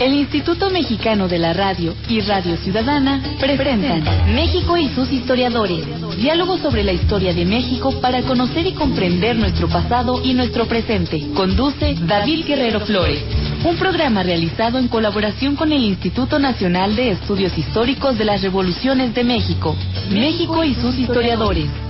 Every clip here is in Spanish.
El Instituto Mexicano de la Radio y Radio Ciudadana presentan México y sus historiadores. Diálogo sobre la historia de México para conocer y comprender nuestro pasado y nuestro presente. Conduce David Guerrero Flores. Un programa realizado en colaboración con el Instituto Nacional de Estudios Históricos de las Revoluciones de México. México y sus historiadores.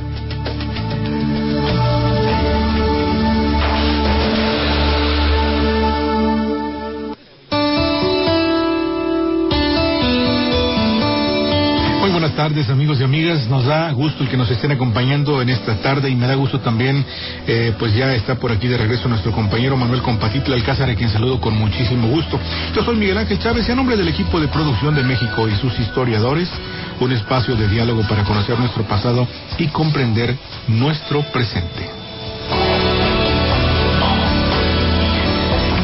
Tardes amigos y amigas, nos da gusto el que nos estén acompañando en esta tarde y me da gusto también, eh, pues ya está por aquí de regreso nuestro compañero Manuel Compatitla Alcázar, a quien saludo con muchísimo gusto. Yo soy Miguel Ángel Chávez y a nombre del equipo de producción de México y sus historiadores, un espacio de diálogo para conocer nuestro pasado y comprender nuestro presente.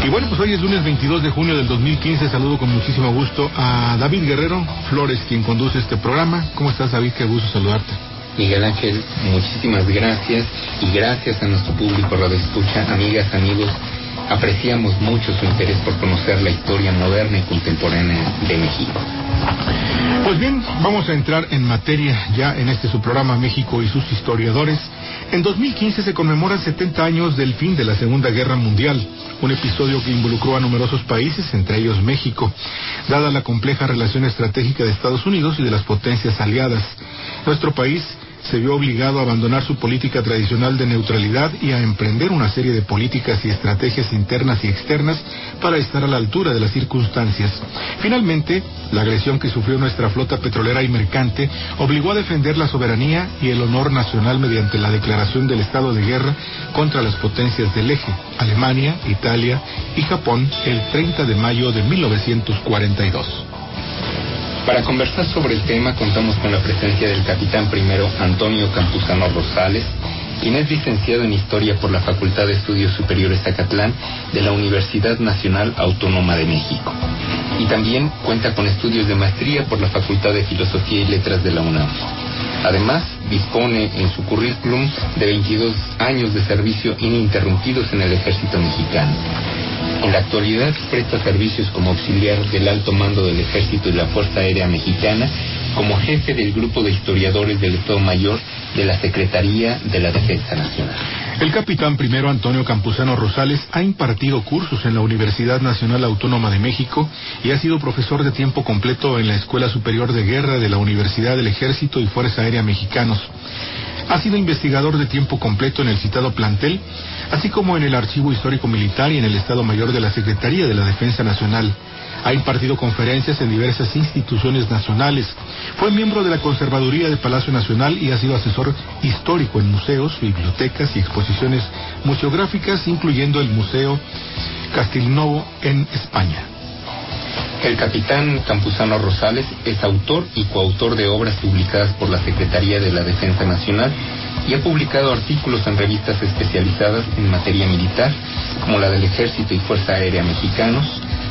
Y bueno, pues hoy es lunes 22 de junio del 2015. Saludo con muchísimo gusto a David Guerrero Flores, quien conduce este programa. ¿Cómo estás, David? Qué gusto saludarte. Miguel Ángel, muchísimas gracias y gracias a nuestro público Radio Escucha, amigas, amigos. Apreciamos mucho su interés por conocer la historia moderna y contemporánea de México. Pues bien, vamos a entrar en materia ya en este su programa México y sus historiadores. En 2015 se conmemoran 70 años del fin de la Segunda Guerra Mundial, un episodio que involucró a numerosos países, entre ellos México, dada la compleja relación estratégica de Estados Unidos y de las potencias aliadas. Nuestro país se vio obligado a abandonar su política tradicional de neutralidad y a emprender una serie de políticas y estrategias internas y externas para estar a la altura de las circunstancias. Finalmente, la agresión que sufrió nuestra flota petrolera y mercante obligó a defender la soberanía y el honor nacional mediante la declaración del estado de guerra contra las potencias del eje, Alemania, Italia y Japón, el 30 de mayo de 1942. Para conversar sobre el tema contamos con la presencia del capitán primero Antonio Campuzano Rosales, quien es licenciado en Historia por la Facultad de Estudios Superiores Zacatlán de la Universidad Nacional Autónoma de México. Y también cuenta con estudios de maestría por la Facultad de Filosofía y Letras de la UNAM. Además, dispone en su currículum de 22 años de servicio ininterrumpidos en el ejército mexicano. En la actualidad presta servicios como auxiliar del alto mando del Ejército y la Fuerza Aérea Mexicana, como jefe del grupo de historiadores del Estado Mayor de la Secretaría de la Defensa Nacional. El capitán primero Antonio Campuzano Rosales ha impartido cursos en la Universidad Nacional Autónoma de México y ha sido profesor de tiempo completo en la Escuela Superior de Guerra de la Universidad del Ejército y Fuerza Aérea Mexicanos. Ha sido investigador de tiempo completo en el citado plantel, así como en el Archivo Histórico Militar y en el Estado Mayor de la Secretaría de la Defensa Nacional. Ha impartido conferencias en diversas instituciones nacionales. Fue miembro de la Conservaduría del Palacio Nacional y ha sido asesor histórico en museos, bibliotecas y exposiciones museográficas, incluyendo el Museo Castelnovo en España. El capitán Campuzano Rosales es autor y coautor de obras publicadas por la Secretaría de la Defensa Nacional y ha publicado artículos en revistas especializadas en materia militar, como la del Ejército y Fuerza Aérea Mexicanos,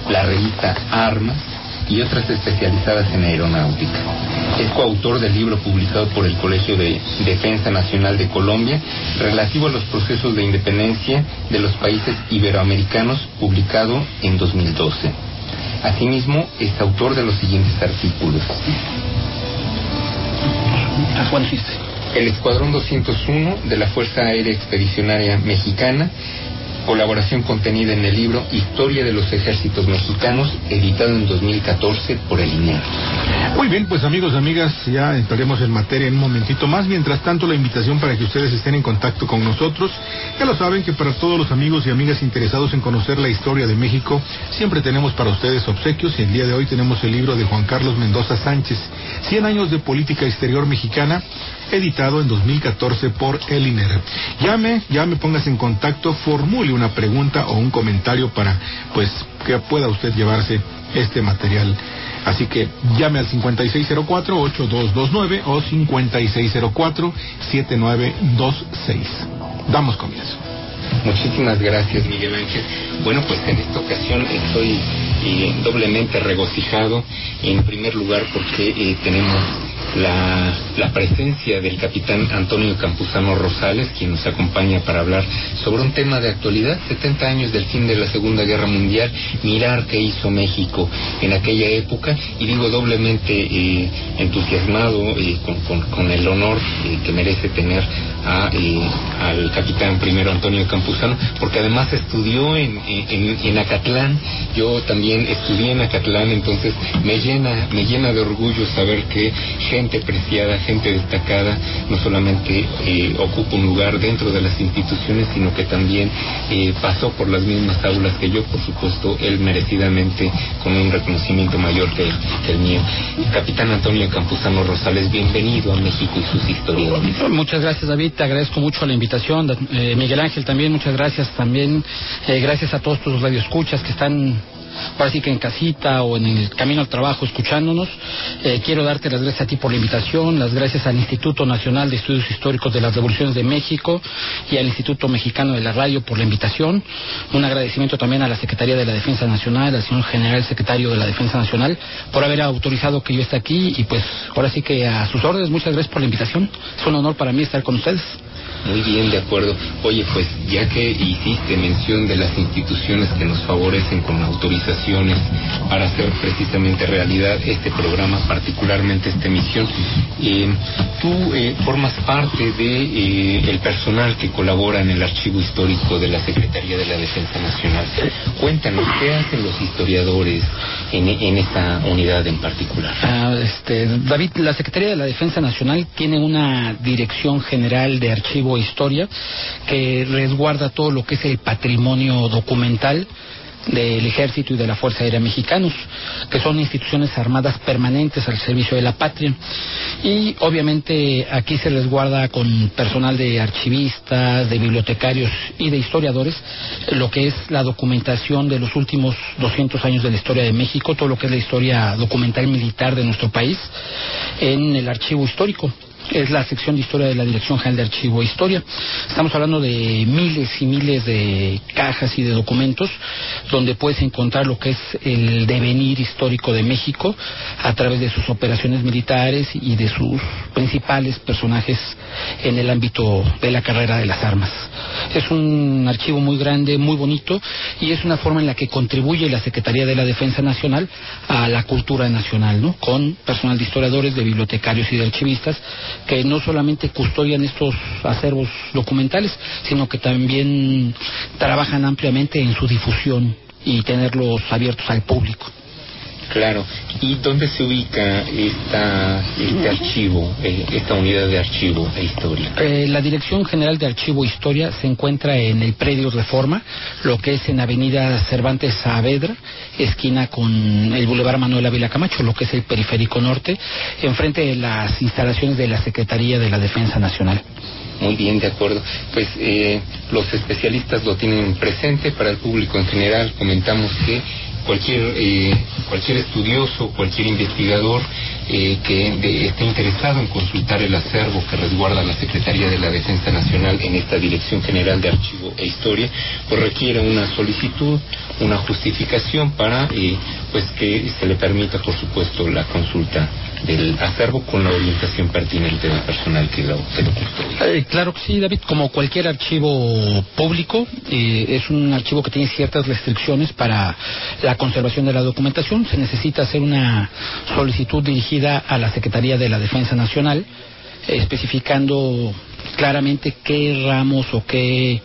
la revista Armas y otras especializadas en aeronáutica. Es coautor del libro publicado por el Colegio de Defensa Nacional de Colombia relativo a los procesos de independencia de los países iberoamericanos, publicado en 2012. Asimismo, es autor de los siguientes artículos. El Escuadrón 201 de la Fuerza Aérea Expedicionaria Mexicana, colaboración contenida en el libro Historia de los Ejércitos Mexicanos, editado en 2014 por el INER. Muy bien, pues amigos, amigas, ya entraremos en materia en un momentito más. Mientras tanto, la invitación para que ustedes estén en contacto con nosotros. Ya lo saben que para todos los amigos y amigas interesados en conocer la historia de México, siempre tenemos para ustedes obsequios y el día de hoy tenemos el libro de Juan Carlos Mendoza Sánchez, 100 años de política exterior mexicana, editado en 2014 por el INER. Llame, llame, póngase en contacto, formule una pregunta o un comentario para, pues, que pueda usted llevarse este material. Así que llame al 5604-8229 o 5604-7926. Damos comienzo. Muchísimas gracias, Miguel Ángel. Bueno, pues en esta ocasión estoy eh, doblemente regocijado, en primer lugar porque eh, tenemos la, la, presencia del capitán Antonio Campuzano Rosales, quien nos acompaña para hablar sobre un tema de actualidad, 70 años del fin de la Segunda Guerra Mundial, mirar qué hizo México en aquella época, y digo doblemente eh, entusiasmado eh, con, con, el honor eh, que merece tener a, al capitán primero Antonio Campuzano, porque además estudió en, en, en Acatlán, yo también estudié en Acatlán, entonces me llena, me llena de orgullo saber que gente preciada, gente destacada, no solamente eh, ocupa un lugar dentro de las instituciones, sino que también eh, pasó por las mismas aulas que yo, por supuesto, él merecidamente con un reconocimiento mayor que, el mío. Capitán Antonio Campuzano Rosales, bienvenido a México y sus historiadores. Muchas gracias, David, te agradezco mucho la invitación. Eh, Miguel Ángel también, muchas gracias también. gracias a todos tus radioescuchas que están ahora sí que en casita o en el camino al trabajo escuchándonos. Eh, quiero darte las gracias a ti por la invitación, las gracias al Instituto Nacional de Estudios Históricos de las Revoluciones de México y al Instituto Mexicano de la Radio por la invitación. Un agradecimiento también a la Secretaría de la Defensa Nacional, al señor General Secretario de la Defensa Nacional, por haber autorizado que yo esté aquí y pues ahora sí que a sus órdenes, muchas gracias por la invitación. Es un honor para mí estar con ustedes. Muy bien, de acuerdo. Oye, pues ya que hiciste mención de las instituciones que nos favorecen con autorizaciones para hacer precisamente realidad este programa, particularmente esta emisión, eh, tú eh, formas parte de eh, el personal que colabora en el archivo histórico de la Secretaría de la Defensa Nacional. Cuéntanos, ¿qué hacen los historiadores en, en esta unidad en particular? Ah, este, David, la Secretaría de la Defensa Nacional tiene una dirección general de archivo historia, que resguarda todo lo que es el patrimonio documental del Ejército y de la Fuerza Aérea Mexicanos, que son instituciones armadas permanentes al servicio de la patria. Y obviamente aquí se resguarda con personal de archivistas, de bibliotecarios y de historiadores lo que es la documentación de los últimos 200 años de la historia de México, todo lo que es la historia documental militar de nuestro país en el archivo histórico es la sección de historia de la Dirección General de Archivo e Historia. Estamos hablando de miles y miles de cajas y de documentos donde puedes encontrar lo que es el devenir histórico de México a través de sus operaciones militares y de sus principales personajes en el ámbito de la carrera de las armas. Es un archivo muy grande, muy bonito y es una forma en la que contribuye la Secretaría de la Defensa Nacional a la cultura nacional, ¿no? Con personal de historiadores, de bibliotecarios y de archivistas que no solamente custodian estos acervos documentales, sino que también trabajan ampliamente en su difusión y tenerlos abiertos al público. Claro. ¿Y dónde se ubica esta, este archivo, eh, esta unidad de archivo e historia? Eh, la Dirección General de Archivo e Historia se encuentra en el predio Reforma, lo que es en Avenida Cervantes Saavedra, esquina con el Boulevard Manuel Ávila Camacho, lo que es el periférico norte, enfrente de las instalaciones de la Secretaría de la Defensa Nacional. Muy bien, de acuerdo. Pues eh, los especialistas lo tienen presente para el público en general. Comentamos que cualquier, eh, cualquier estudioso, cualquier investigador eh, que esté interesado en consultar el acervo que resguarda la Secretaría de la Defensa Nacional en esta Dirección General de Archivo e Historia, pues requiere una solicitud, una justificación para eh, pues que se le permita, por supuesto, la consulta del acervo con la orientación pertinente del personal que lo, que. Eh, claro que sí, David. Como cualquier archivo público, eh, es un archivo que tiene ciertas restricciones para la conservación de la documentación. Se necesita hacer una solicitud dirigida a la Secretaría de la Defensa Nacional, especificando claramente qué ramos o qué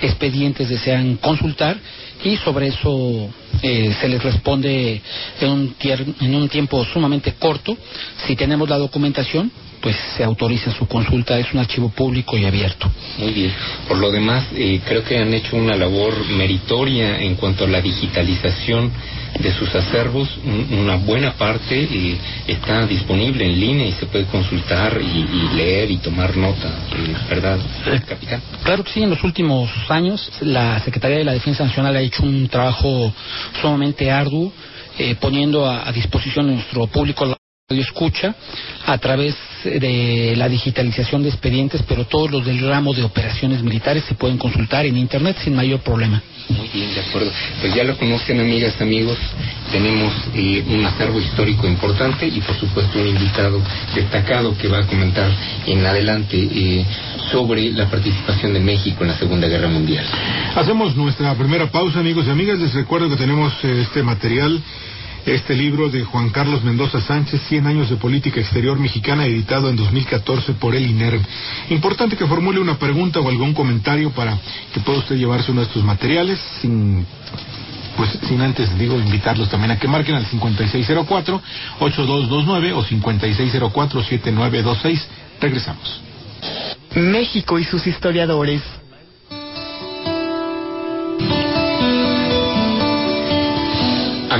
expedientes desean consultar y sobre eso eh, se les responde en un, en un tiempo sumamente corto. Si tenemos la documentación, pues se autoriza su consulta, es un archivo público y abierto. Muy bien. Por lo demás, eh, creo que han hecho una labor meritoria en cuanto a la digitalización de sus acervos. Una buena parte eh, está disponible en línea y se puede consultar y, leer y tomar nota, eh, ¿verdad, capitán? Claro que sí, en los últimos años la Secretaría de la Defensa Nacional ha hecho un trabajo sumamente arduo, poniendo a, a disposición de nuestro público escucha a través de la digitalización de expedientes, pero todos los del ramo de operaciones militares se pueden consultar en Internet sin mayor problema. Muy bien, de acuerdo. Pues ya lo conocen, amigas, amigos. Tenemos eh, un acervo histórico importante y, por supuesto, un invitado destacado que va a comentar en adelante eh, sobre la participación de México en la Segunda Guerra Mundial. Hacemos nuestra primera pausa, amigos y amigas. Les recuerdo que tenemos eh, este material este libro de Juan Carlos Mendoza Sánchez, 100 años de política exterior mexicana, editado en 2014 por el INERV. Importante que formule una pregunta o algún comentario para que pueda usted llevarse uno de estos materiales sin pues sin antes digo invitarlos también a que marquen al 5604-8229 o 5604-7926. Regresamos. México y sus historiadores.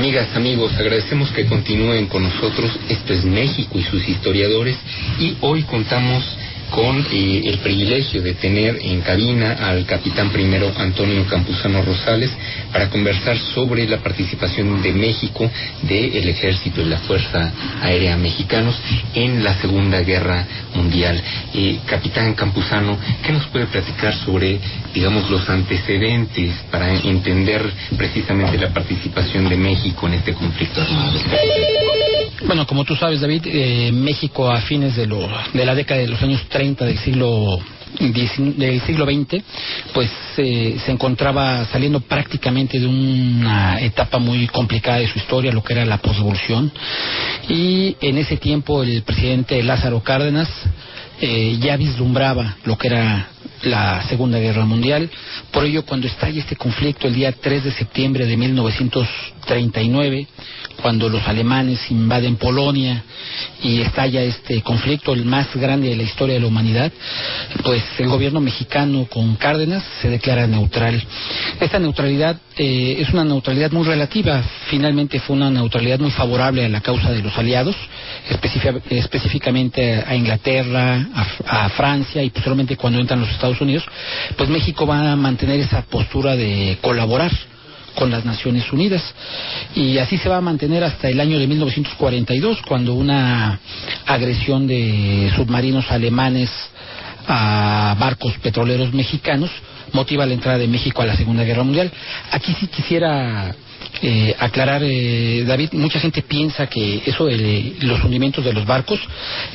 Amigas, amigos, agradecemos que continúen con nosotros. Esto es México y sus historiadores y hoy contamos con eh, el privilegio de tener en cabina al capitán primero Antonio Campuzano Rosales para conversar sobre la participación de México del ejército y la Fuerza Aérea Mexicanos en la Segunda Guerra Mundial. Eh, capitán Campuzano, ¿qué nos puede platicar sobre, digamos, los antecedentes para entender precisamente la participación de México en este conflicto armado? Bueno, como tú sabes, David, eh, México a fines de, lo, de la década de los años 30 del siglo del siglo XX, pues eh, se encontraba saliendo prácticamente de una etapa muy complicada de su historia, lo que era la posrevolución. Y en ese tiempo el presidente Lázaro Cárdenas eh, ya vislumbraba lo que era la Segunda Guerra Mundial. Por ello, cuando estalla este conflicto el día 3 de septiembre de 1939, cuando los alemanes invaden Polonia y estalla este conflicto, el más grande de la historia de la humanidad, pues el gobierno mexicano con Cárdenas se declara neutral. Esta neutralidad eh, es una neutralidad muy relativa, finalmente fue una neutralidad muy favorable a la causa de los aliados, específicamente a Inglaterra, a, a Francia y posteriormente cuando entran los Estados Unidos, pues México va a mantener esa postura de colaborar con las Naciones Unidas. Y así se va a mantener hasta el año de 1942, cuando una agresión de submarinos alemanes a barcos petroleros mexicanos motiva la entrada de México a la Segunda Guerra Mundial. Aquí sí quisiera eh, aclarar, eh, David, mucha gente piensa que eso de los hundimientos de los barcos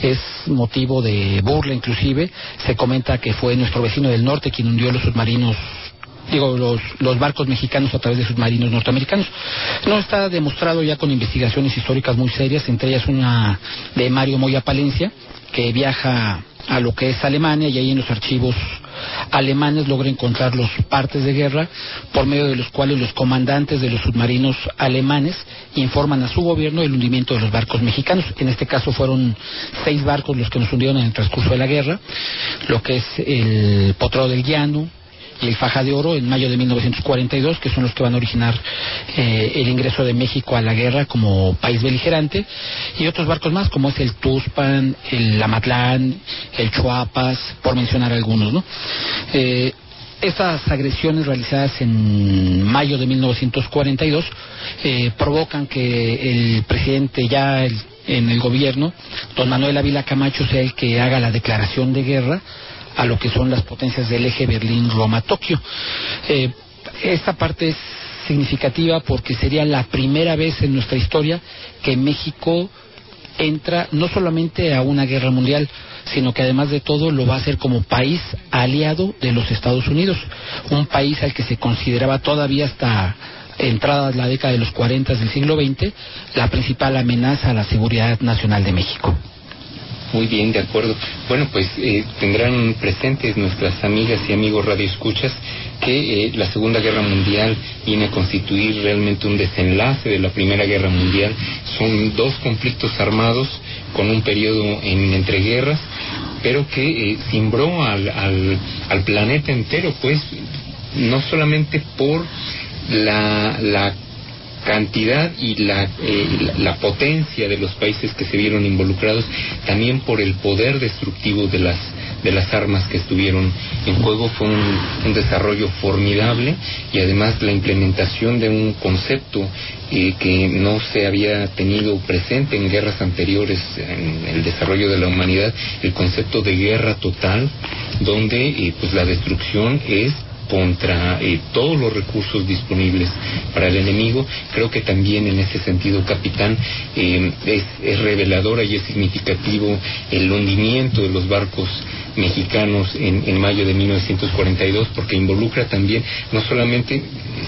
es motivo de burla, inclusive. Se comenta que fue nuestro vecino del norte quien hundió los submarinos digo, los, los barcos mexicanos a través de submarinos norteamericanos. No está demostrado ya con investigaciones históricas muy serias, entre ellas una de Mario Moya Palencia, que viaja a lo que es Alemania y ahí en los archivos alemanes logra encontrar los partes de guerra por medio de los cuales los comandantes de los submarinos alemanes informan a su gobierno del hundimiento de los barcos mexicanos. En este caso fueron seis barcos los que nos hundieron en el transcurso de la guerra, lo que es el Potro del Llano, el Faja de Oro en mayo de 1942, que son los que van a originar eh, el ingreso de México a la guerra como país beligerante, y otros barcos más, como es el Tuspan, el Amatlán, el Chuapas, por mencionar algunos, ¿no? Eh, estas agresiones realizadas en mayo de 1942 eh, provocan que el presidente ya en el gobierno, don Manuel Ávila Camacho, sea el que haga la declaración de guerra a lo que son las potencias del eje Berlín-Roma-Tokio. Eh, esta parte es significativa porque sería la primera vez en nuestra historia que México entra no solamente a una guerra mundial, sino que además de todo lo va a hacer como país aliado de los Estados Unidos, un país al que se consideraba todavía hasta entrada la década de los 40 del siglo XX la principal amenaza a la seguridad nacional de México. Muy bien, de acuerdo. Bueno, pues eh, tendrán presentes nuestras amigas y amigos radioescuchas que eh, la Segunda Guerra Mundial viene a constituir realmente un desenlace de la Primera Guerra Mundial. Son dos conflictos armados con un periodo en entreguerras, pero que eh, cimbró al, al, al planeta entero, pues, no solamente por la, la cantidad y la, la, potencia de los países que se vieron involucrados, también por el poder destructivo de las de las armas que estuvieron en juego. Fue un, desarrollo formidable y además la implementación de un concepto eh, que no se había tenido presente en guerras anteriores en el desarrollo de la humanidad, el concepto de guerra total, donde eh, pues la destrucción es contra eh, todos los recursos disponibles para el enemigo. Creo que también en ese sentido, capitán, es, es reveladora y es significativo el hundimiento de los barcos mexicanos en, en, mayo de 1942, porque involucra también, no solamente,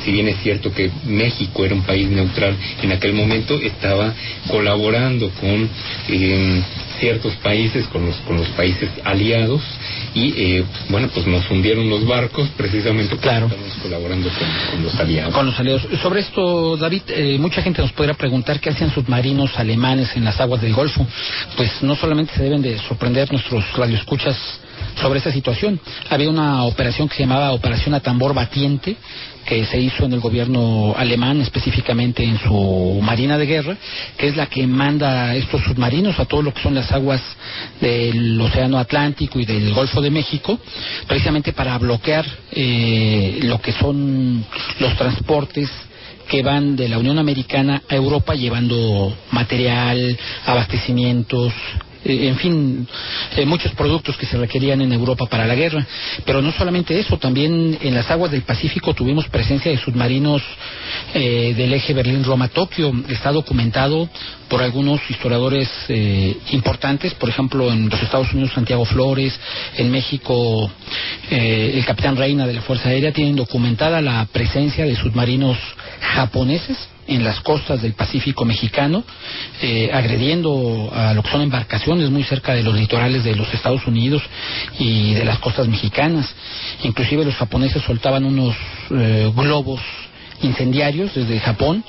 si bien es cierto que México era un país neutral en aquel momento, estaba colaborando con eh, ciertos países, con los, con los países aliados, y eh, bueno, pues nos hundieron los barcos precisamente porque claro. estamos colaborando con, los aliados. Con los aliados. Sobre esto, David, eh, mucha gente nos podrá preguntar qué hacían submarinos alemanes en las aguas del Golfo. Pues no solamente se deben de sorprender nuestros radioescuchas sobre esta situación. Había una operación que se llamaba Operación a Tambor Batiente, que se hizo en el gobierno alemán, específicamente en su Marina de Guerra, que es la que manda estos submarinos a todo lo que son las aguas del Océano Atlántico y del Golfo de México, precisamente para bloquear eh, lo que son los transportes que van de la Unión Americana a Europa llevando material, abastecimientos, eh, en fin, eh, muchos productos que se requerían en Europa para la guerra. Pero no solamente eso, también en las aguas del Pacífico tuvimos presencia de submarinos eh, del eje Berlín-Roma-Tokio. Está documentado por algunos historiadores importantes, por ejemplo, en los Estados Unidos Santiago Flores, en México el capitán Reina de la Fuerza Aérea, tienen documentada la presencia de submarinos japoneses en las costas del Pacífico mexicano, eh, agrediendo a lo que son embarcaciones muy cerca de los litorales de los Estados Unidos y de las costas mexicanas. Inclusive los japoneses soltaban unos eh, globos incendiarios desde Japón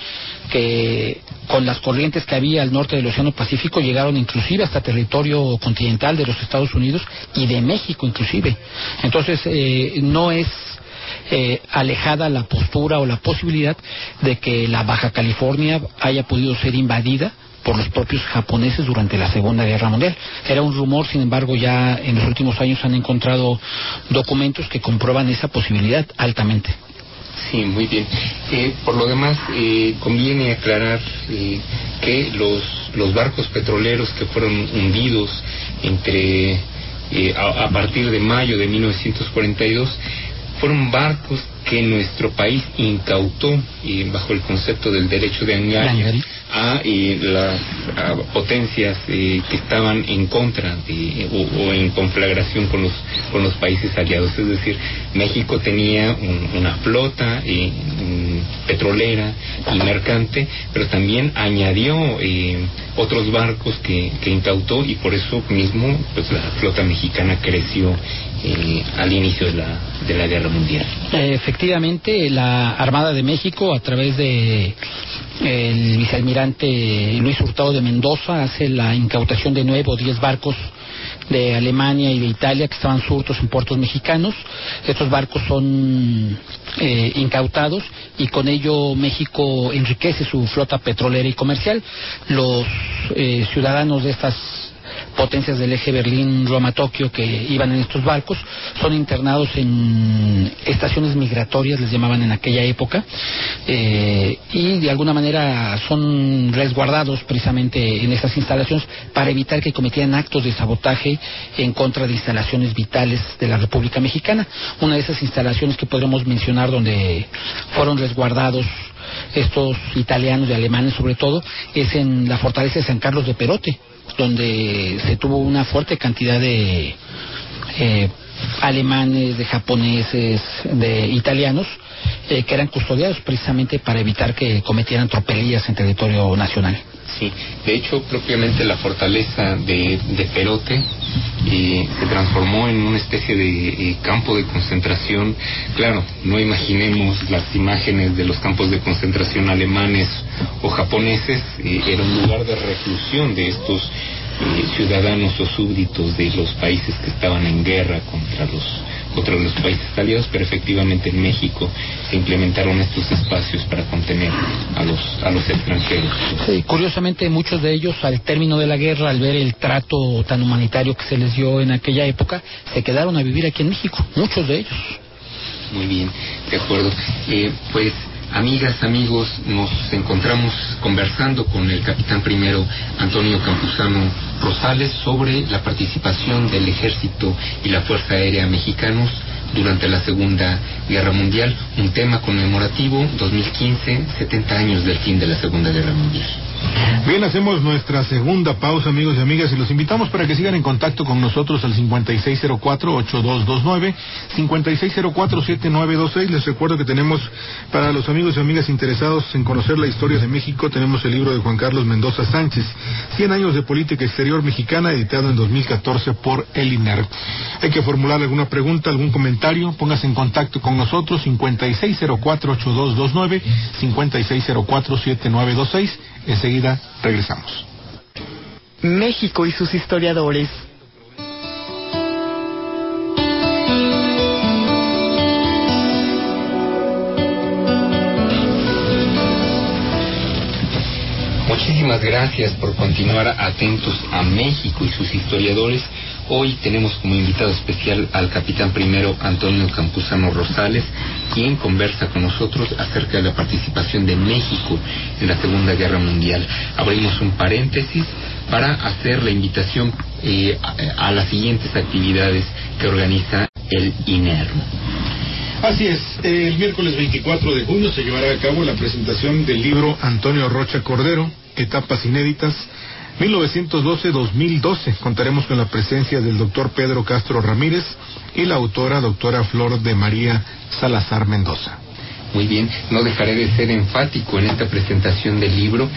que con las corrientes que había al norte del Océano Pacífico llegaron inclusive hasta territorio continental de los Estados Unidos y de México inclusive. Entonces eh, no es eh, alejada la postura o la posibilidad de que la Baja California haya podido ser invadida por los propios japoneses durante la Segunda Guerra Mundial. Era un rumor, sin embargo, ya en los últimos años han encontrado documentos que comprueban esa posibilidad altamente. Sí, muy bien. Eh, por lo demás, eh, conviene aclarar que los, los barcos petroleros que fueron hundidos entre a, a, partir de mayo de 1942 fueron barcos que nuestro país incautó y bajo el concepto del derecho de Angari a las potencias eh, que estaban en contra o, en conflagración con los con los países aliados. Es decir México tenía una flota eh, petrolera y mercante pero también añadió eh, otros barcos que, que incautó y por eso mismo pues la flota mexicana creció al inicio de la, de la guerra mundial efectivamente la Armada de México a través de el vicealmirante Luis Hurtado de Mendoza hace la incautación de nueve o diez barcos de Alemania y de Italia que estaban surtos en puertos mexicanos. Estos barcos son eh, incautados y con ello México enriquece su flota petrolera y comercial. Los eh, ciudadanos de estas potencias del eje Berlín-Roma-Tokio que iban en estos barcos, son internados en estaciones migratorias, les llamaban en aquella época, eh, y de alguna manera son resguardados precisamente en esas instalaciones para evitar que cometieran actos de sabotaje en contra de instalaciones vitales de la República Mexicana. Una de esas instalaciones que podremos mencionar donde fueron resguardados estos italianos y alemanes sobre todo, es en la fortaleza de San Carlos de Perote, donde se tuvo una fuerte cantidad de eh, alemanes, de japoneses, de italianos, eh, que eran custodiados precisamente para evitar que cometieran tropelías en territorio nacional. Sí, de hecho, propiamente la fortaleza de, de Perote eh, se transformó en una especie de eh, campo de concentración. Claro, no imaginemos las imágenes de los campos de concentración alemanes o japoneses, eh, era un lugar de reclusión de estos ciudadanos o súbditos de los países que estaban en guerra contra los contra los países aliados, pero efectivamente en México se implementaron estos espacios para contener a los, a los extranjeros. Sí, curiosamente muchos de ellos al término de la guerra, al ver el trato tan humanitario que se les dio en aquella época, se quedaron a vivir aquí en México, muchos de ellos. Muy bien, de acuerdo. Eh, pues Amigas, amigos, nos encontramos conversando con el capitán primero Antonio Campuzano Rosales sobre la participación del ejército y la Fuerza Aérea mexicanos durante la Segunda Guerra Mundial, un tema conmemorativo 2015, 70 años del fin de la Segunda Guerra Mundial. Bien, hacemos nuestra segunda pausa, amigos y amigas, y los invitamos para que sigan en contacto con nosotros al 5604-8229, 5604-7926. Les recuerdo que tenemos, para los amigos y amigas interesados en conocer la historia de México, tenemos el libro de Juan Carlos Mendoza Sánchez, 100 años de política exterior mexicana, editado en 2014 por el INER. Hay que formular alguna pregunta, algún comentario, póngase en contacto con nosotros, 5604-8229, 5604-7926. Enseguida regresamos. México y sus historiadores. Muchísimas gracias por continuar atentos a México y sus historiadores. Hoy tenemos como invitado especial al capitán primero Antonio Campuzano Rosales, quien conversa con nosotros acerca de la participación de México en la Segunda Guerra Mundial. Abrimos un paréntesis para hacer la invitación eh, a, las siguientes actividades que organiza el INER. Así es, el miércoles 24 de junio se llevará a cabo la presentación del libro Antonio Rocha Cordero, Etapas Inéditas, 1912-2012. Contaremos con la presencia del doctor Pedro Castro Ramírez y la autora doctora Flor de María Salazar Mendoza. Muy bien, no dejaré de ser enfático en esta presentación del libro.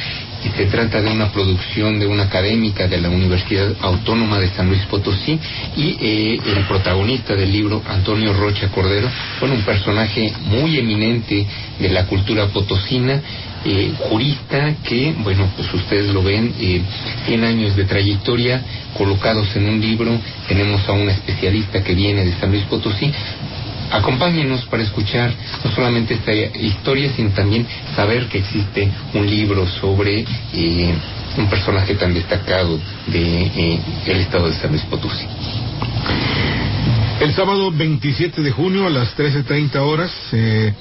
Y se trata de una producción de una académica de la Universidad Autónoma de San Luis Potosí y eh, el protagonista del libro, Antonio Rocha Cordero, fue un personaje muy eminente de la cultura potosina eh, jurista que, bueno, pues ustedes lo ven, eh, 100 años de trayectoria colocados en un libro. Tenemos a un especialista que viene de San Luis Potosí. Acompáñenos para escuchar no solamente esta historia, sino también saber que existe un libro sobre eh, un personaje tan destacado de eh, el estado de San Luis Potosí. El sábado 27 de junio a las 13.30 horas, eh,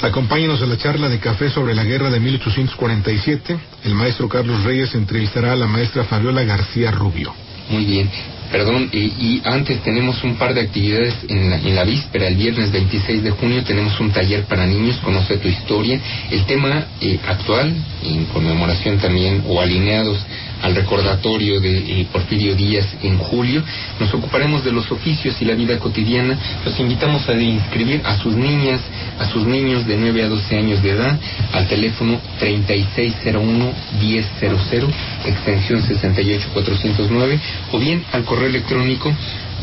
a la charla de café sobre la guerra de 1847. El maestro Carlos Reyes entrevistará a la maestra Fabiola García Rubio. Muy bien. Perdón, y, antes tenemos un par de actividades en la, en la, víspera, el viernes 26 de junio tenemos un taller para niños, conoce tu historia. El tema eh, actual, en conmemoración también, o alineados al recordatorio de eh, Porfirio Díaz en julio. Nos ocuparemos de los oficios y la vida cotidiana. Los invitamos a inscribir a sus niñas, a sus niños de 9 a 12 años de edad al teléfono 3601-1000, extensión 68409, o bien al correo electrónico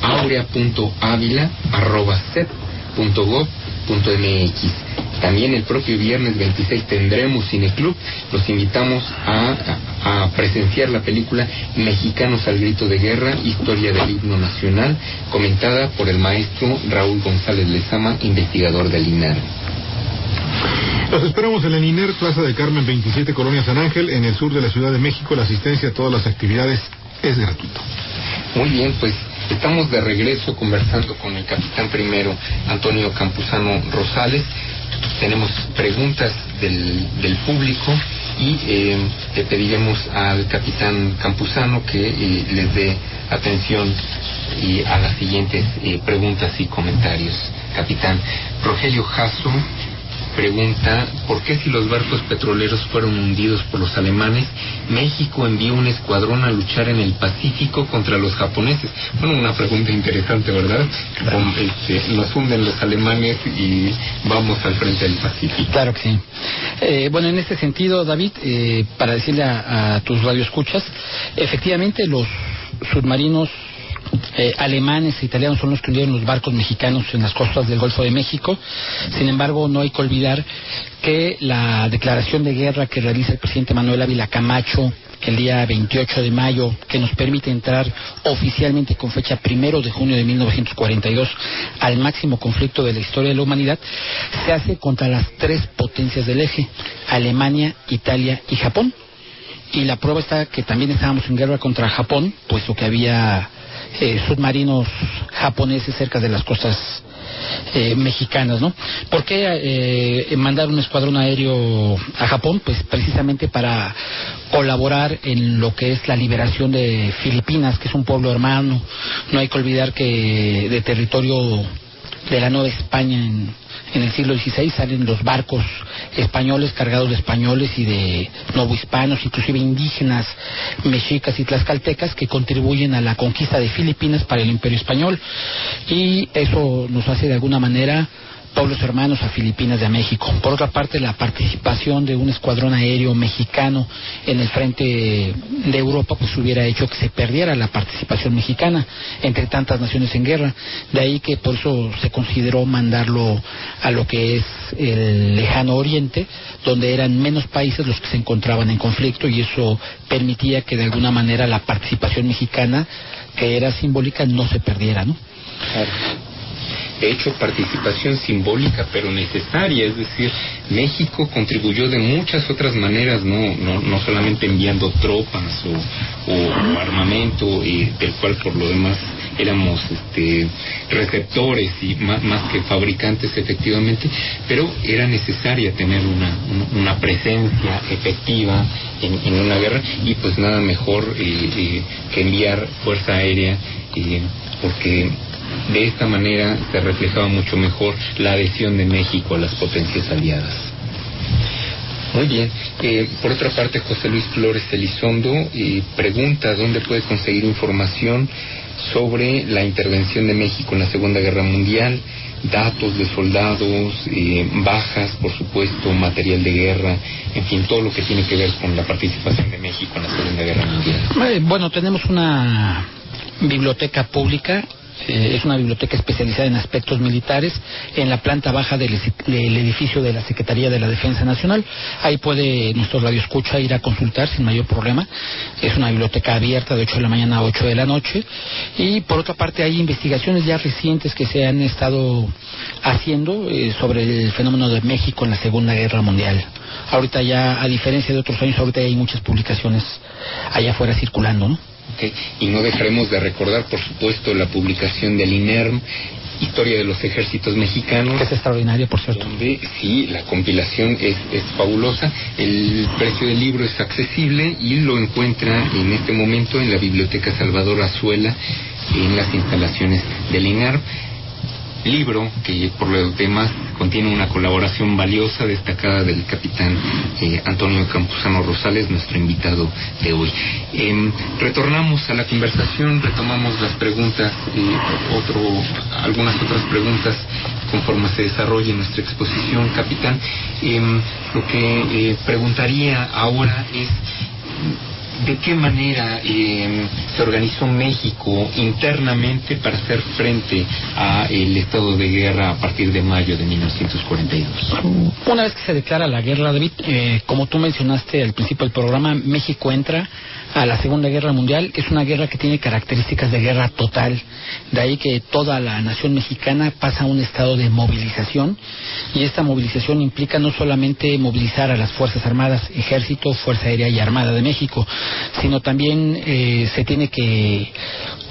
aurea.avila.gov.mx. También el propio viernes 26 tendremos Cineclub. Los invitamos a, presenciar la película Mexicanos al Grito de Guerra, Historia del Himno Nacional, comentada por el maestro Raúl González Lezama, investigador del INAR. Los esperamos en el INER, Plaza de Carmen 27, Colonia San Ángel, en el sur de la Ciudad de México. La asistencia a todas las actividades es gratuita. Muy bien, pues estamos de regreso conversando con el capitán primero, Antonio Campuzano Rosales tenemos preguntas del, del público y eh, le pediremos al capitán Campuzano que eh, les dé atención y a las siguientes eh, preguntas y comentarios. Capitán Rogelio Jasso pregunta, ¿por qué si los barcos petroleros fueron hundidos por los alemanes, México envió un escuadrón a luchar en el Pacífico contra los japoneses? Bueno, una pregunta interesante, ¿verdad? Este, nos hunden los alemanes y vamos al frente del Pacífico. Claro que sí. Eh, bueno, en este sentido, David, eh, para decirle a, a tus radioescuchas, efectivamente los submarinos eh, alemanes e italianos son los que hundieron los barcos mexicanos en las costas del Golfo de México. Sin embargo, no hay que olvidar que la declaración de guerra que realiza el presidente Manuel Ávila Camacho el día 28 de mayo, que nos permite entrar oficialmente con fecha primero de junio de 1942 al máximo conflicto de la historia de la humanidad, se hace contra las tres potencias del eje, Alemania, Italia y Japón. Y la prueba está que también estábamos en guerra contra Japón, puesto que había eh, submarinos japoneses cerca de las costas eh, mexicanas, ¿no? ¿Por qué eh, mandar un escuadrón aéreo a Japón? Pues precisamente para colaborar en lo que es la liberación de Filipinas, que es un pueblo hermano. No hay que olvidar que de territorio de la Nueva España en, en el siglo XVI salen los barcos españoles cargados de españoles y de novohispanos, inclusive indígenas, mexicas y tlaxcaltecas que contribuyen a la conquista de Filipinas para el imperio español. Y eso nos hace de alguna manera pueblos hermanos a Filipinas de México. Por otra parte, la participación de un escuadrón aéreo mexicano en el frente de Europa pues hubiera hecho que se perdiera la participación mexicana entre tantas naciones en guerra. De ahí que por eso se consideró mandarlo a lo que es el lejano oriente, donde eran menos países los que se encontraban en conflicto y eso permitía que de alguna manera la participación mexicana, que era simbólica, no se perdiera, ¿no? Hecho participación simbólica pero necesaria, es decir, México contribuyó de muchas otras maneras, no, no, no solamente enviando tropas o, armamento, y del cual por lo demás éramos este, receptores y más, más, que fabricantes efectivamente, pero era necesaria tener una, una, presencia efectiva en, en, una guerra y pues nada mejor eh, eh, que enviar fuerza aérea eh, porque de esta manera se reflejaba mucho mejor la adhesión de México a las potencias aliadas. Muy bien. Eh, por otra parte, José Luis Flores Elizondo eh, pregunta dónde puede conseguir información sobre la intervención de México en la Segunda Guerra Mundial, datos de soldados, eh, bajas, por supuesto, material de guerra, en fin, todo lo que tiene que ver con la participación de México en la Segunda Guerra Mundial. bueno, tenemos una biblioteca pública eh, es una biblioteca especializada en aspectos militares en la planta baja del, edificio de la Secretaría de la Defensa Nacional. Ahí puede nuestro radio escucha ir a consultar sin mayor problema. Es una biblioteca abierta de 8 de la mañana a 8 de la noche. Y por otra parte hay investigaciones ya recientes que se han estado haciendo eh, sobre el fenómeno de México en la Segunda Guerra Mundial. Ahorita ya, a diferencia de otros años, ahorita hay muchas publicaciones allá afuera circulando, ¿no? Y no dejaremos de recordar, por supuesto, la publicación del INERM, Historia de los Ejércitos Mexicanos. Es extraordinaria, por cierto. sí, la compilación es, es fabulosa. El precio del libro es accesible y lo encuentra en este momento en la Biblioteca Salvador Azuela, en las instalaciones del INERM libro que por lo demás contiene una colaboración valiosa destacada del capitán eh, Antonio Campuzano Rosales, nuestro invitado de hoy. Em, retornamos a la conversación, retomamos las preguntas, eh, otro, algunas otras preguntas conforme se desarrolle nuestra exposición, capitán. Em, lo que eh, preguntaría ahora es ¿De qué manera eh, se organizó México internamente para hacer frente a el estado de guerra a partir de mayo de 1942? Una vez que se declara la guerra, David, eh, como tú mencionaste al principio del programa, México entra a la Segunda Guerra Mundial. Es una guerra que tiene características de guerra total. De ahí que toda la nación mexicana pasa a un estado de movilización y esta movilización implica no solamente movilizar a las Fuerzas Armadas, Ejército, Fuerza Aérea y Armada de México, sino también eh, se tiene que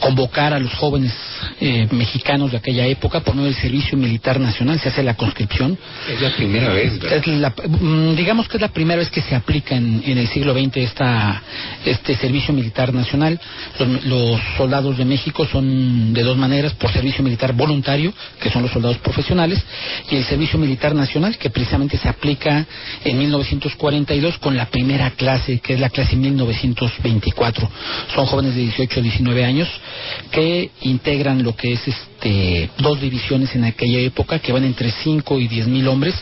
convocar a los jóvenes eh, mexicanos de aquella época por medio del Servicio Militar Nacional, se hace la conscripción. Es la primera vez, ¿verdad? Mm, digamos que es la primera vez que se aplica en, el siglo XX esta, este Servicio Militar Nacional. Los, soldados de México son de dos maneras, por servicio militar voluntario, que son los soldados profesionales, y el Servicio Militar Nacional, que precisamente se aplica en 1942 con la primera clase, que es la clase 1924. Son jóvenes de 18 a 19 años que integran lo que es este dos divisiones en aquella época que van entre 5 y 10 mil hombres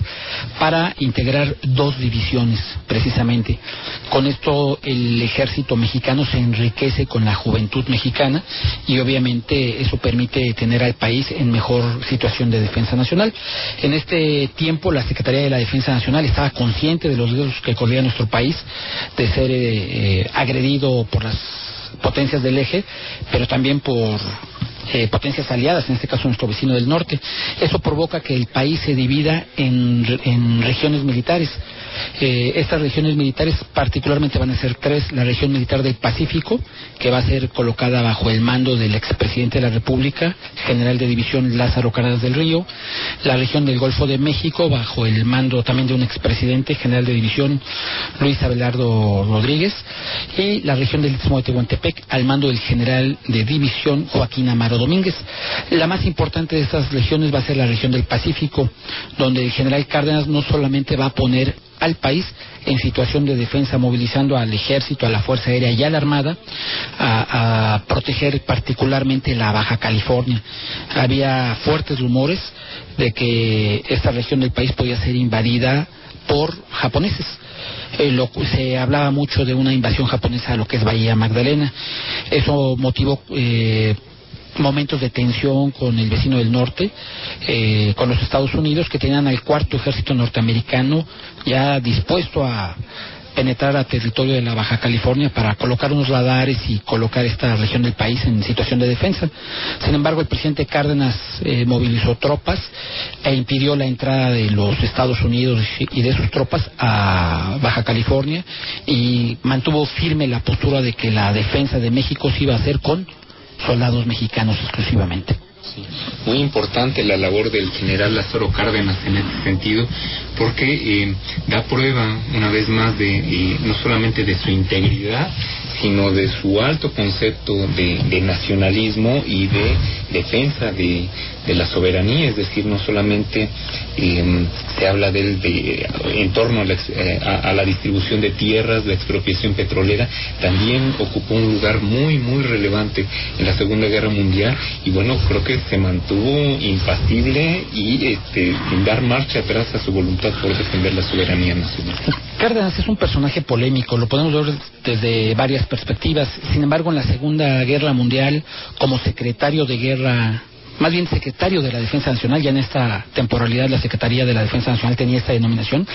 para integrar dos divisiones precisamente. Con esto el ejército mexicano se enriquece con la juventud mexicana y obviamente eso permite tener al país en mejor situación de defensa nacional. En este tiempo la Secretaría de la Defensa Nacional estaba consciente de los riesgos que corría nuestro país de ser eh, eh, agredido por las potencias del eje, pero también por eh, potencias aliadas, en este caso nuestro vecino del norte. Eso provoca que el país se divida en, regiones militares. Eh, estas regiones militares particularmente van a ser tres. La región militar del Pacífico, que va a ser colocada bajo el mando del expresidente de la República, general de división Lázaro Cárdenas del Río. La región del Golfo de México, bajo el mando también de un expresidente, general de división Luis Abelardo Rodríguez. Y la región del Istmo de Tehuantepec, al mando del general de división Joaquín Amaro Domínguez. La más importante de estas regiones va a ser la región del Pacífico, donde el general Cárdenas no solamente va a poner al país en situación de defensa, movilizando al ejército, a la Fuerza Aérea y a la Armada a, proteger particularmente la Baja California. Había fuertes rumores de que esta región del país podía ser invadida por japoneses. Eh, se hablaba mucho de una invasión japonesa a lo que es Bahía Magdalena. Eso motivó eh, momentos de tensión con el vecino del norte, eh, con los Estados Unidos, que tenían al cuarto ejército norteamericano ya dispuesto a penetrar a territorio de la Baja California para colocar unos radares y colocar esta región del país en situación de defensa. Sin embargo, el presidente Cárdenas eh, movilizó tropas e impidió la entrada de los Estados Unidos y de sus tropas a Baja California y mantuvo firme la postura de que la defensa de México se iba a hacer con soldados mexicanos exclusivamente. Muy importante la labor del general Lázaro Cárdenas en este sentido, porque eh, da prueba una vez más de eh, no solamente de su integridad, sino de su alto concepto de, nacionalismo y de defensa de, la soberanía, es decir, no solamente em, se habla de él de, en torno a la, eh, distribución de tierras, la expropiación petrolera, también ocupó un lugar muy, muy relevante en la Segunda Guerra Mundial y bueno, creo que se mantuvo impasible y este, sin dar marcha atrás a su voluntad por defender la soberanía nacional. Cárdenas es un personaje polémico, lo podemos ver desde varias perspectivas. Sin embargo, en la Segunda Guerra Mundial, como secretario de guerra más bien secretario de la Defensa Nacional, ya en esta temporalidad la Secretaría de la Defensa Nacional tenía esta denominación,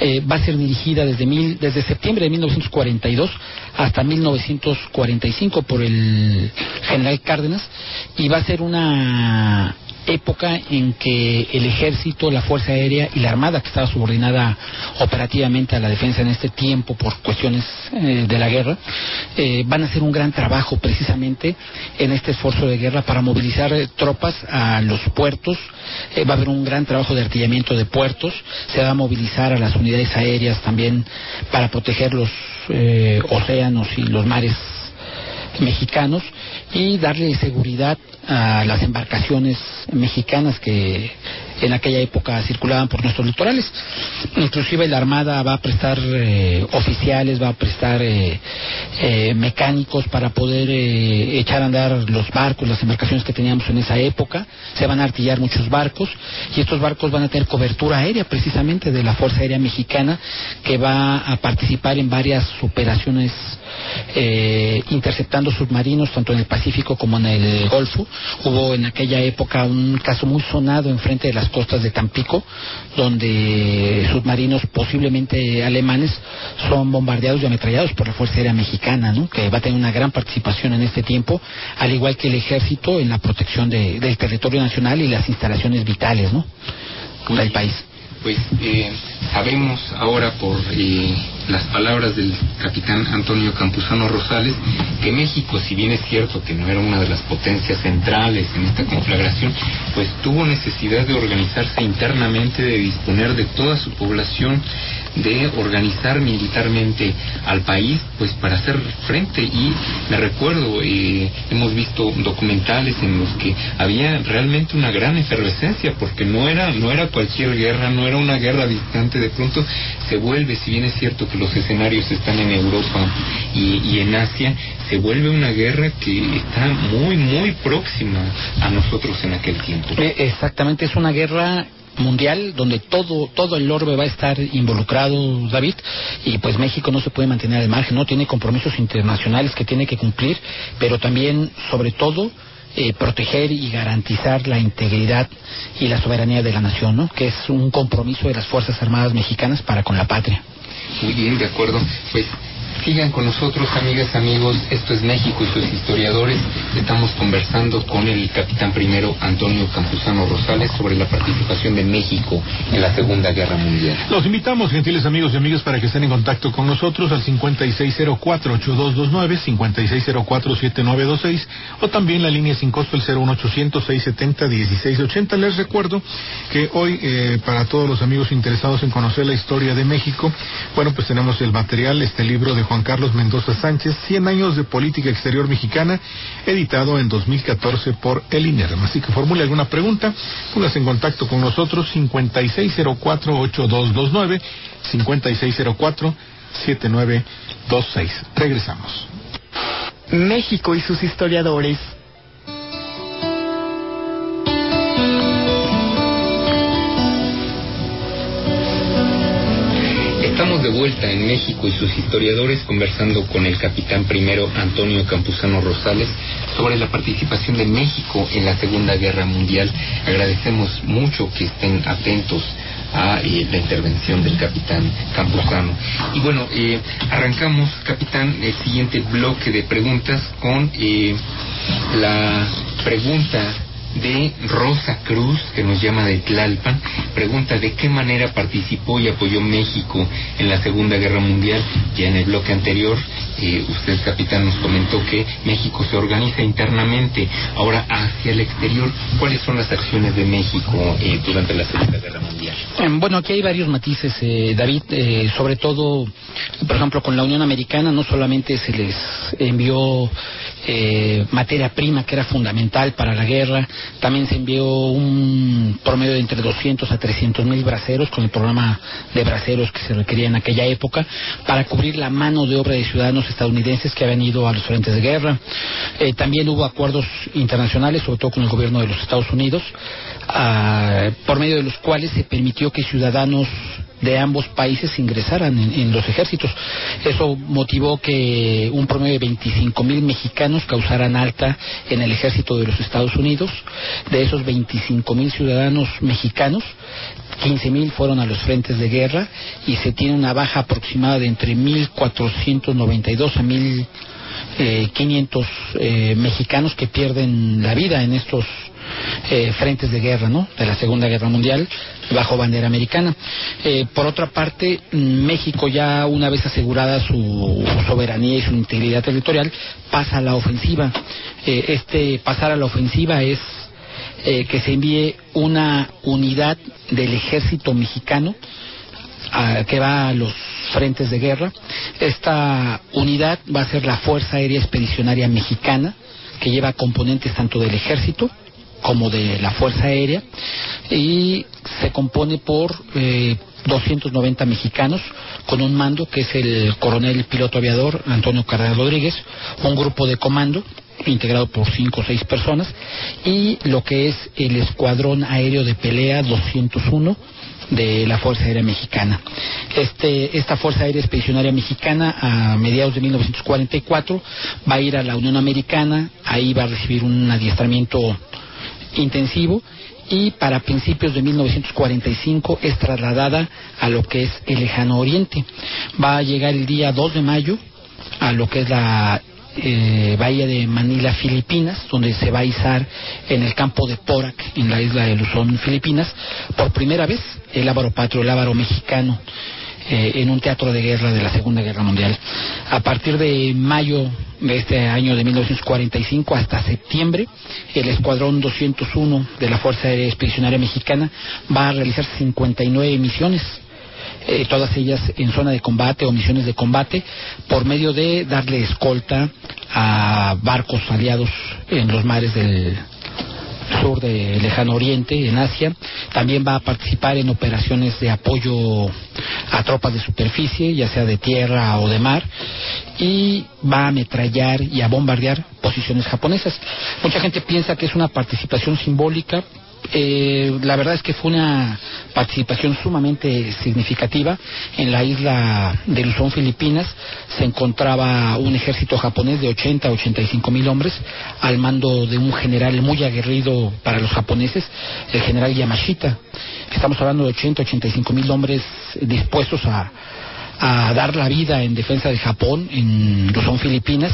eh, va a ser dirigida desde, mil, desde septiembre de 1942 hasta 1945 por el general Cárdenas y va a ser una época en que el ejército, la Fuerza Aérea y la Armada, que estaba subordinada operativamente a la defensa en este tiempo por cuestiones eh, de la guerra, eh, van a hacer un gran trabajo precisamente en este esfuerzo de guerra para movilizar eh, tropas a los puertos. va a haber un gran trabajo de artillamiento de puertos. Se va a movilizar a las unidades aéreas también para proteger los océanos y los mares mexicanos y darle seguridad a las embarcaciones mexicanas que en aquella época circulaban por nuestros litorales. Inclusive la Armada va a prestar eh, oficiales, va a prestar eh, eh, mecánicos para poder echar a andar los barcos, las embarcaciones que teníamos en esa época. Se van a artillar muchos barcos y estos barcos van a tener cobertura aérea precisamente de la Fuerza Aérea Mexicana que va a participar en varias operaciones interceptando submarinos tanto en el Pacífico como en el Golfo. Hubo en aquella época un caso muy sonado enfrente de las costas de Tampico, donde submarinos posiblemente alemanes son bombardeados y ametrallados por la Fuerza Aérea Mexicana, ¿no? que va a tener una gran participación en este tiempo, al igual que el ejército en la protección del territorio nacional y las instalaciones vitales ¿no? del país pues eh, sabemos ahora por eh, las palabras del capitán Antonio Campuzano Rosales que México, si bien es cierto que no era una de las potencias centrales en esta conflagración, pues tuvo necesidad de organizarse internamente, de disponer de toda su población de organizar militarmente al país pues para hacer frente. Y me recuerdo eh, hemos visto documentales en los que había realmente una gran efervescencia porque no era no era cualquier guerra no era una guerra distante. De pronto se vuelve si bien es cierto que los escenarios están en Europa y, y en Asia se vuelve una guerra que está muy muy próxima a nosotros en aquel tiempo. Eh, exactamente es una guerra mundial donde todo todo el orbe va a estar involucrado David y pues México no se puede mantener al margen no tiene compromisos internacionales que tiene que cumplir pero también sobre todo eh, proteger y garantizar la integridad y la soberanía de la nación no que es un compromiso de las fuerzas armadas mexicanas para con la patria. Muy bien de acuerdo. Pues Sigan con nosotros, amigas, amigos. Esto es México y sus historiadores. Estamos conversando con el capitán primero Antonio Campuzano Rosales sobre la participación de México en la Segunda Guerra Mundial. Los invitamos, gentiles amigos y amigas, para que estén en contacto con nosotros al 5604-8229, 5604-7926 o también la línea sin costo el 01800-670-1680. Les recuerdo que hoy, eh, para todos los amigos interesados en conocer la historia de México, bueno, pues tenemos el material, este libro de Juan Carlos Mendoza Sánchez, 100 años de política exterior mexicana, editado en 2014 por el INERM. Así que formule alguna pregunta, póngase en contacto con nosotros 5604-8229, 5604-7926. Regresamos. México y sus historiadores. Vuelta en México y sus historiadores conversando con el capitán primero Antonio Campuzano Rosales sobre la participación de México en la Segunda Guerra Mundial. Agradecemos mucho que estén atentos a eh, la intervención del capitán Campuzano. Y bueno, eh, arrancamos, capitán, el siguiente bloque de preguntas con eh, la pregunta de Rosa Cruz, que nos llama de Tlalpan, pregunta de qué manera participó y apoyó México en la Segunda Guerra Mundial. Ya en el bloque anterior, eh, usted, capitán, nos comentó que México se organiza internamente. Ahora, hacia el exterior, ¿cuáles son las acciones de México eh, durante la Segunda Guerra Mundial? Em, bueno, aquí hay varios matices, eh, David, sobre todo, por ejemplo, con la Unión Americana, no solamente se les envió materia prima que era fundamental para la guerra, también se envió un promedio de entre 200 a 300 mil braceros con el programa de braceros que se requería en aquella época para cubrir la mano de obra de ciudadanos estadounidenses que habían ido a los frentes de guerra. Eh, también hubo acuerdos internacionales, sobre todo con el gobierno de los Estados Unidos, ah, por medio de los cuales se permitió que ciudadanos de ambos países ingresaran en, los ejércitos. Eso motivó que un promedio de 25 mil mexicanos causaran alta en el ejército de los Estados Unidos. De esos 25 mil ciudadanos mexicanos, 15 mil fueron a los frentes de guerra y se tiene una baja aproximada de entre 1.492 a 1.500 eh, eh, mexicanos que pierden la vida en estos eh, frentes de guerra, ¿no? De la Segunda Guerra Mundial bajo bandera americana. Eh, por otra parte, México ya una vez asegurada su soberanía y su integridad territorial pasa a la ofensiva. Este pasar a la ofensiva es que se envíe una unidad del ejército mexicano que va a los frentes de guerra. Esta unidad va a ser la Fuerza Aérea Expedicionaria Mexicana, que lleva componentes tanto del ejército como de la Fuerza Aérea y se compone por eh, 290 mexicanos con un mando que es el coronel piloto aviador Antonio Carrera Rodríguez, un grupo de comando integrado por cinco o seis personas y lo que es el escuadrón aéreo de pelea 201 de la Fuerza Aérea Mexicana. Este, esta Fuerza Aérea Expedicionaria Mexicana a mediados de 1944 va a ir a la Unión Americana, ahí va a recibir un adiestramiento intensivo y para principios de 1945 es trasladada a lo que es el lejano oriente. Va a llegar el día 2 de mayo a lo que es la eh, bahía de Manila, Filipinas, donde se va a izar en el campo de Porac, en la isla de Luzón, Filipinas, por primera vez el ávaro patrio, el ávaro mexicano. Eh, en un teatro de guerra de la Segunda Guerra Mundial. A partir de mayo de este año de 1945 hasta septiembre, el Escuadrón 201 de la Fuerza Aérea Expedicionaria Mexicana va a realizar 59 misiones eh, todas ellas en zona de combate o misiones de combate, por medio de darle escolta a barcos aliados en los mares del, sur de Lejano Oriente, en Asia. También va a participar en operaciones de apoyo a tropas de superficie, ya sea de tierra o de mar, y va a ametrallar y a bombardear posiciones japonesas. Mucha gente piensa que es una participación simbólica, eh, la verdad es que fue una participación sumamente significativa. En la isla de Luzón, Filipinas, se encontraba un ejército japonés de 80 a 85 mil hombres al mando de un general muy aguerrido para los japoneses, el general Yamashita. Estamos hablando de 80 a 85 mil hombres dispuestos a, a dar la vida en defensa de Japón, en Luzón, Filipinas,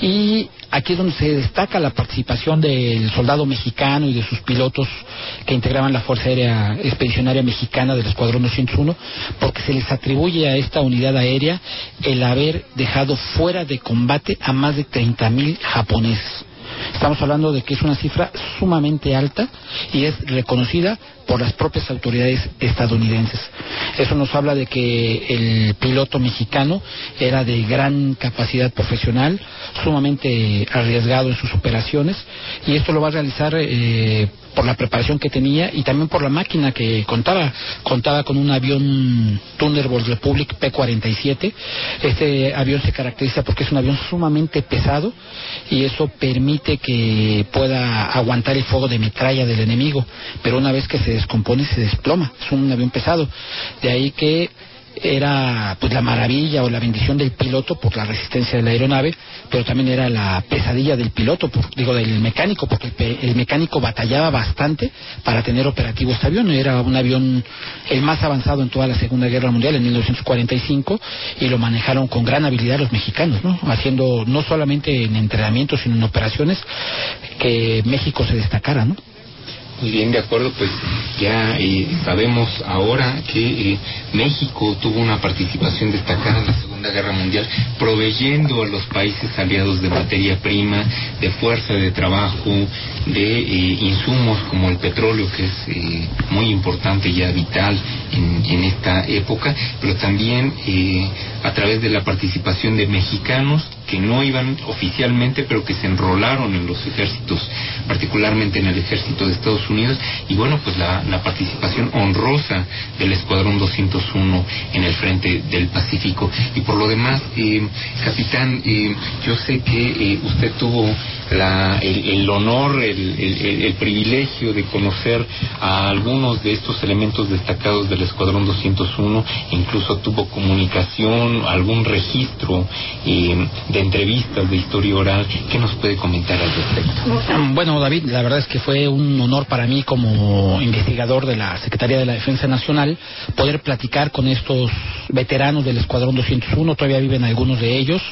y aquí es donde se destaca la participación del soldado mexicano y de sus pilotos que integraban la Fuerza Aérea Expedicionaria Mexicana del Escuadrón 201, porque se les atribuye a esta unidad aérea el haber dejado fuera de combate a más de 30.000 japoneses. Estamos hablando de que es una cifra sumamente alta y es reconocida por las propias autoridades estadounidenses. Eso nos habla de que el piloto mexicano era de gran capacidad profesional, sumamente arriesgado en sus operaciones y esto lo va a realizar eh, por la preparación que tenía y también por la máquina que contaba. Contaba con un avión Thunderbolt Republic P-47. Este avión se caracteriza porque es un avión sumamente pesado y eso permite que pueda aguantar el fuego de metralla del enemigo. Pero una vez que se descompone se desploma. Es un avión pesado. De ahí que era pues la maravilla o la bendición del piloto por la resistencia de la aeronave, pero también era la pesadilla del piloto, digo del mecánico, porque el, mecánico batallaba bastante para tener operativo este avión. Era un avión el más avanzado en toda la Segunda Guerra Mundial en 1945 y lo manejaron con gran habilidad los mexicanos, ¿no? haciendo no solamente en entrenamiento sino en operaciones que México se destacara, ¿no? Muy bien, de acuerdo, pues ya eh, sabemos ahora que eh, México tuvo una participación destacada en la Segunda Guerra Mundial, proveyendo a los países aliados de materia prima, de fuerza de trabajo, de eh, insumos como el petróleo, que es muy importante y ya vital en, esta época, pero también a través de la participación de mexicanos que no iban oficialmente, pero que se enrolaron en los ejércitos, particularmente en el ejército de Estados Unidos, y bueno, pues la, participación honrosa del Escuadrón 201 en el frente del Pacífico. Y por lo demás, capitán, yo sé que eh, usted tuvo la, el, honor, el, privilegio de conocer a algunos de estos elementos destacados del Escuadrón 201, incluso tuvo comunicación, algún registro eh, de entrevistas, de historia oral. ¿Qué nos puede comentar al respecto? Bueno, David, la verdad es que fue un honor para mí como investigador de la Secretaría de la Defensa Nacional poder platicar con estos veteranos del Escuadrón 201, todavía viven algunos de ellos,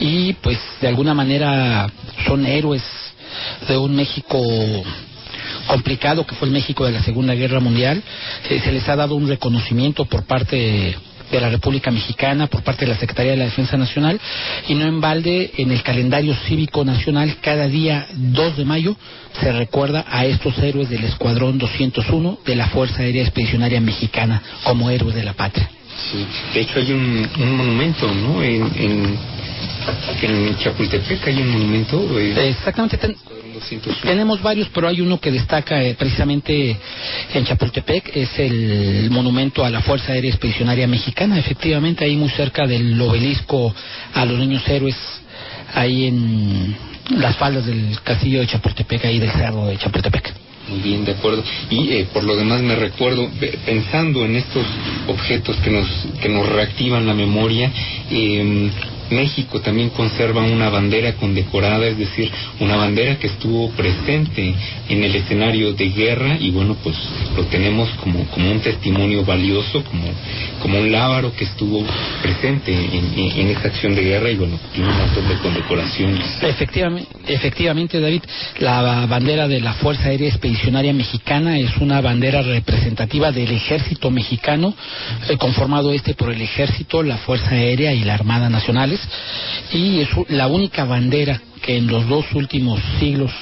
y pues de alguna manera son héroes de un México complicado que fue el México de la Segunda Guerra Mundial. Eh, se les ha dado un reconocimiento por parte de la República Mexicana por parte de la Secretaría de la Defensa Nacional y no en balde en el calendario cívico nacional cada día 2 de mayo se recuerda a estos héroes del Escuadrón 201 de la Fuerza Aérea Expedicionaria Mexicana como héroes de la patria. Sí, de hecho hay un, monumento, ¿no? en en Chapultepec hay un monumento. Eh, Exactamente. tenemos varios, pero hay uno que destaca eh, precisamente en Chapultepec, es el monumento a la Fuerza Aérea Expedicionaria Mexicana, efectivamente ahí muy cerca del obelisco a los niños héroes, ahí en las faldas del castillo de Chapultepec, ahí del cerro de Chapultepec. Muy bien, de acuerdo. Y eh, por lo demás me recuerdo, pensando en estos objetos que nos, que nos reactivan la memoria, eh, México también conserva una bandera condecorada, es decir, una bandera que estuvo presente en el escenario de guerra y bueno, pues lo tenemos como, como un testimonio valioso, como, como un lábaro que estuvo presente en, en, esta acción de guerra y bueno, tiene un montón de condecoraciones. Efectivamente, efectivamente, David, la bandera de la Fuerza Aérea Expedicionaria Mexicana es una bandera representativa del ejército mexicano, eh, conformado este por el ejército, la Fuerza Aérea y la Armada Y es la única bandera que en los dos últimos siglos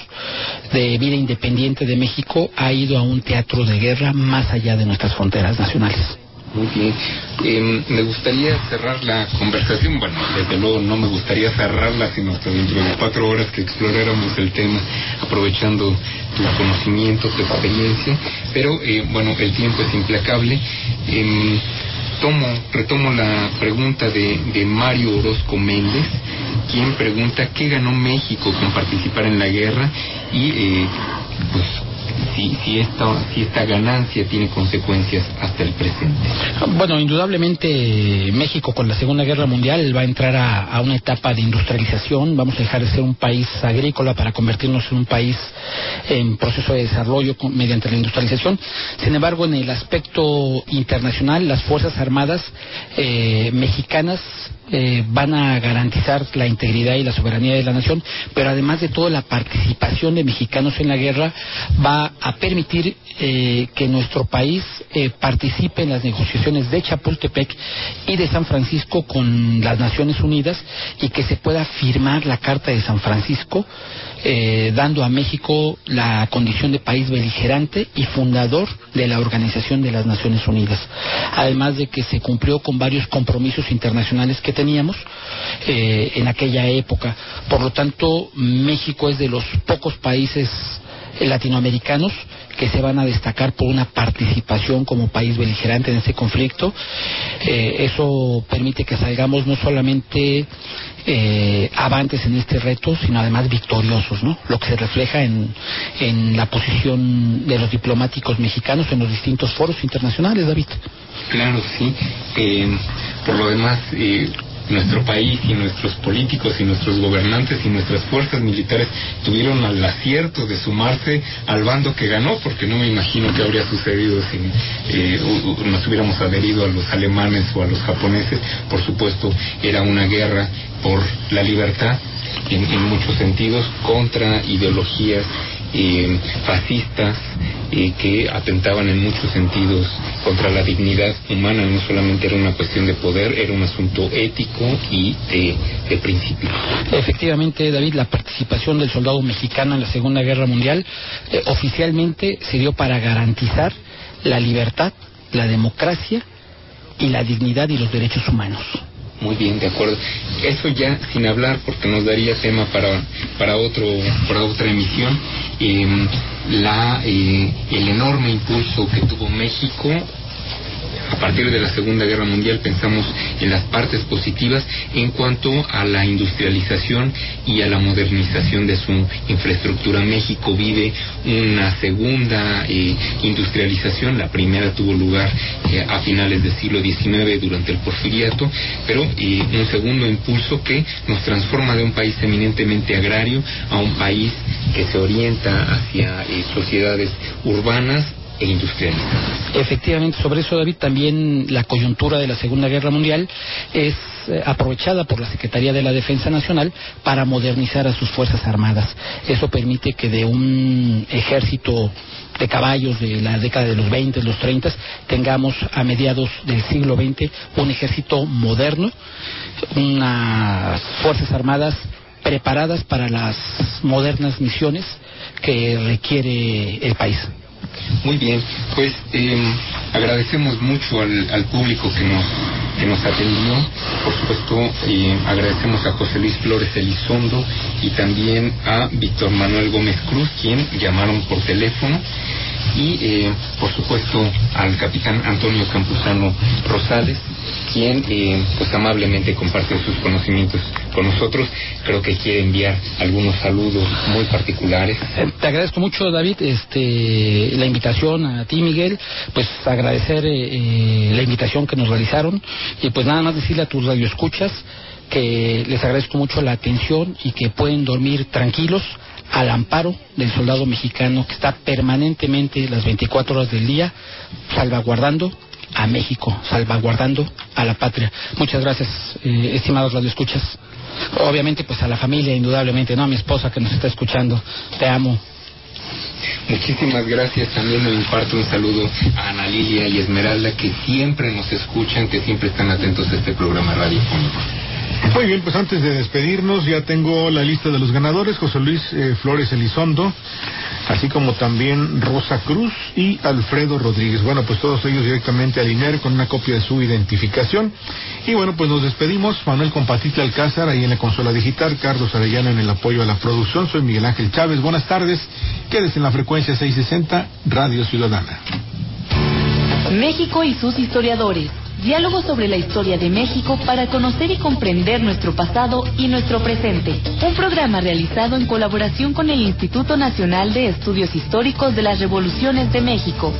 de vida independiente de México ha ido a un teatro de guerra más allá de nuestras fronteras nacionales. Muy bien. Em, me gustaría cerrar la conversación. Bueno, desde luego no me gustaría cerrarla, sino hasta dentro de cuatro horas que exploráramos el tema, aprovechando tu conocimiento, tu experiencia. Pero, eh, bueno, el tiempo es implacable. Em, tomo, retomo la pregunta de, de Mario Orozco Méndez, quien pregunta qué ganó México con participar en la guerra y eh, pues si, si, esta, si esta ganancia tiene consecuencias hasta el presente. Bueno, indudablemente México con la Segunda Guerra Mundial va a entrar a, una etapa de industrialización, vamos a dejar de ser un país agrícola para convertirnos en un país en proceso de desarrollo mediante la industrialización. Sin embargo, en el aspecto internacional, las Fuerzas Armadas eh, mexicanas eh, van a garantizar la integridad y la soberanía de la nación, pero además de todo la participación de mexicanos en la guerra va a permitir eh, que nuestro país eh, participe en las negociaciones de Chapultepec y de San Francisco con las Naciones Unidas y que se pueda firmar la Carta de San Francisco eh, dando a México la condición de país beligerante y fundador de la Organización de las Naciones Unidas. Además de que se cumplió con varios compromisos internacionales que teníamos eh, en aquella época. Por lo tanto, México es de los pocos países latinoamericanos que se van a destacar por una participación como país beligerante en ese conflicto. Eh, eso permite que salgamos no solamente eh, avantes en este reto, sino además victoriosos, ¿no? Lo que se refleja en, en la posición de los diplomáticos mexicanos en los distintos foros internacionales, David. Claro, sí. Eh, por lo demás, eh, nuestro país y nuestros políticos y nuestros gobernantes y nuestras fuerzas militares tuvieron el acierto de sumarse al bando que ganó, porque no me imagino que habría sucedido si eh, nos hubiéramos adherido a los alemanes o a los japoneses. Por supuesto, era una guerra por la libertad en, en muchos sentidos contra ideologías eh, fascistas eh, que atentaban en muchos sentidos contra la dignidad humana. No solamente era una cuestión de poder, era un asunto ético y de, de principios. Efectivamente, David, la participación del soldado mexicano en la Segunda Guerra Mundial eh, oficialmente se dio para garantizar la libertad, la democracia y la dignidad y los derechos humanos. Muy bien, de acuerdo. Eso ya sin hablar, porque nos daría tema para, para, otro, para otra emisión, la, eh, el enorme impulso que tuvo México a partir de la Segunda Guerra Mundial pensamos en las partes positivas en cuanto a la industrialización y a la modernización de su infraestructura. México vive una segunda eh, industrialización, la primera tuvo lugar eh, a finales del siglo XIX durante el porfiriato, pero eh, un segundo impulso que nos transforma de un país eminentemente agrario a un país que se orienta hacia sociedades urbanas e. Efectivamente, sobre eso, David, también la coyuntura de la Segunda Guerra Mundial es eh, aprovechada por la Secretaría de la Defensa Nacional para modernizar a sus Fuerzas Armadas. Eso permite que de un ejército de caballos de la década de los 20, los 30, tengamos a mediados del siglo XX un ejército moderno, unas Fuerzas Armadas preparadas para las modernas misiones que requiere el país. Muy bien, pues eh, agradecemos mucho al, público que nos, que nos atendió. Por supuesto, eh, agradecemos a José Luis Flores Elizondo y también a Víctor Manuel Gómez Cruz, quien llamaron por teléfono. Y, eh, por supuesto, al capitán Antonio Campuzano Rosales, quien eh, pues amablemente compartió sus conocimientos con nosotros. Creo que quiere enviar algunos saludos muy particulares. Eh, te agradezco mucho, David, este, la invitación a ti, Miguel. Pues agradecer eh, la invitación que nos realizaron y pues nada más decirle a tus radioescuchas que les agradezco mucho la atención y que pueden dormir tranquilos al amparo del soldado mexicano que está permanentemente las 24 horas del día salvaguardando a México, salvaguardando a la patria. Muchas gracias, eh, estimados radioescuchas. Obviamente, pues a la familia, indudablemente, ¿no? A mi esposa que nos está escuchando. Te amo. Muchísimas gracias. También me imparto un saludo a Ana Lilia y Esmeralda que siempre nos escuchan, que siempre están atentos a este programa radiofónico. Muy bien, pues antes de despedirnos ya tengo la lista de los ganadores, José Luis eh, Flores Elizondo, así como también Rosa Cruz y Alfredo Rodríguez. Bueno, pues todos ellos directamente al INER con una copia de su identificación. Y bueno, pues nos despedimos. Manuel Compatitla Alcázar, ahí en la consola digital, Carlos Arellano en el apoyo a la producción. Soy Miguel Ángel Chávez. Buenas tardes. Quédese en la frecuencia 660, Radio Ciudadana. México y sus historiadores. Diálogo sobre la historia de México para conocer y comprender nuestro pasado y nuestro presente. Un programa realizado en colaboración con el Instituto Nacional de Estudios Históricos de las Revoluciones de México.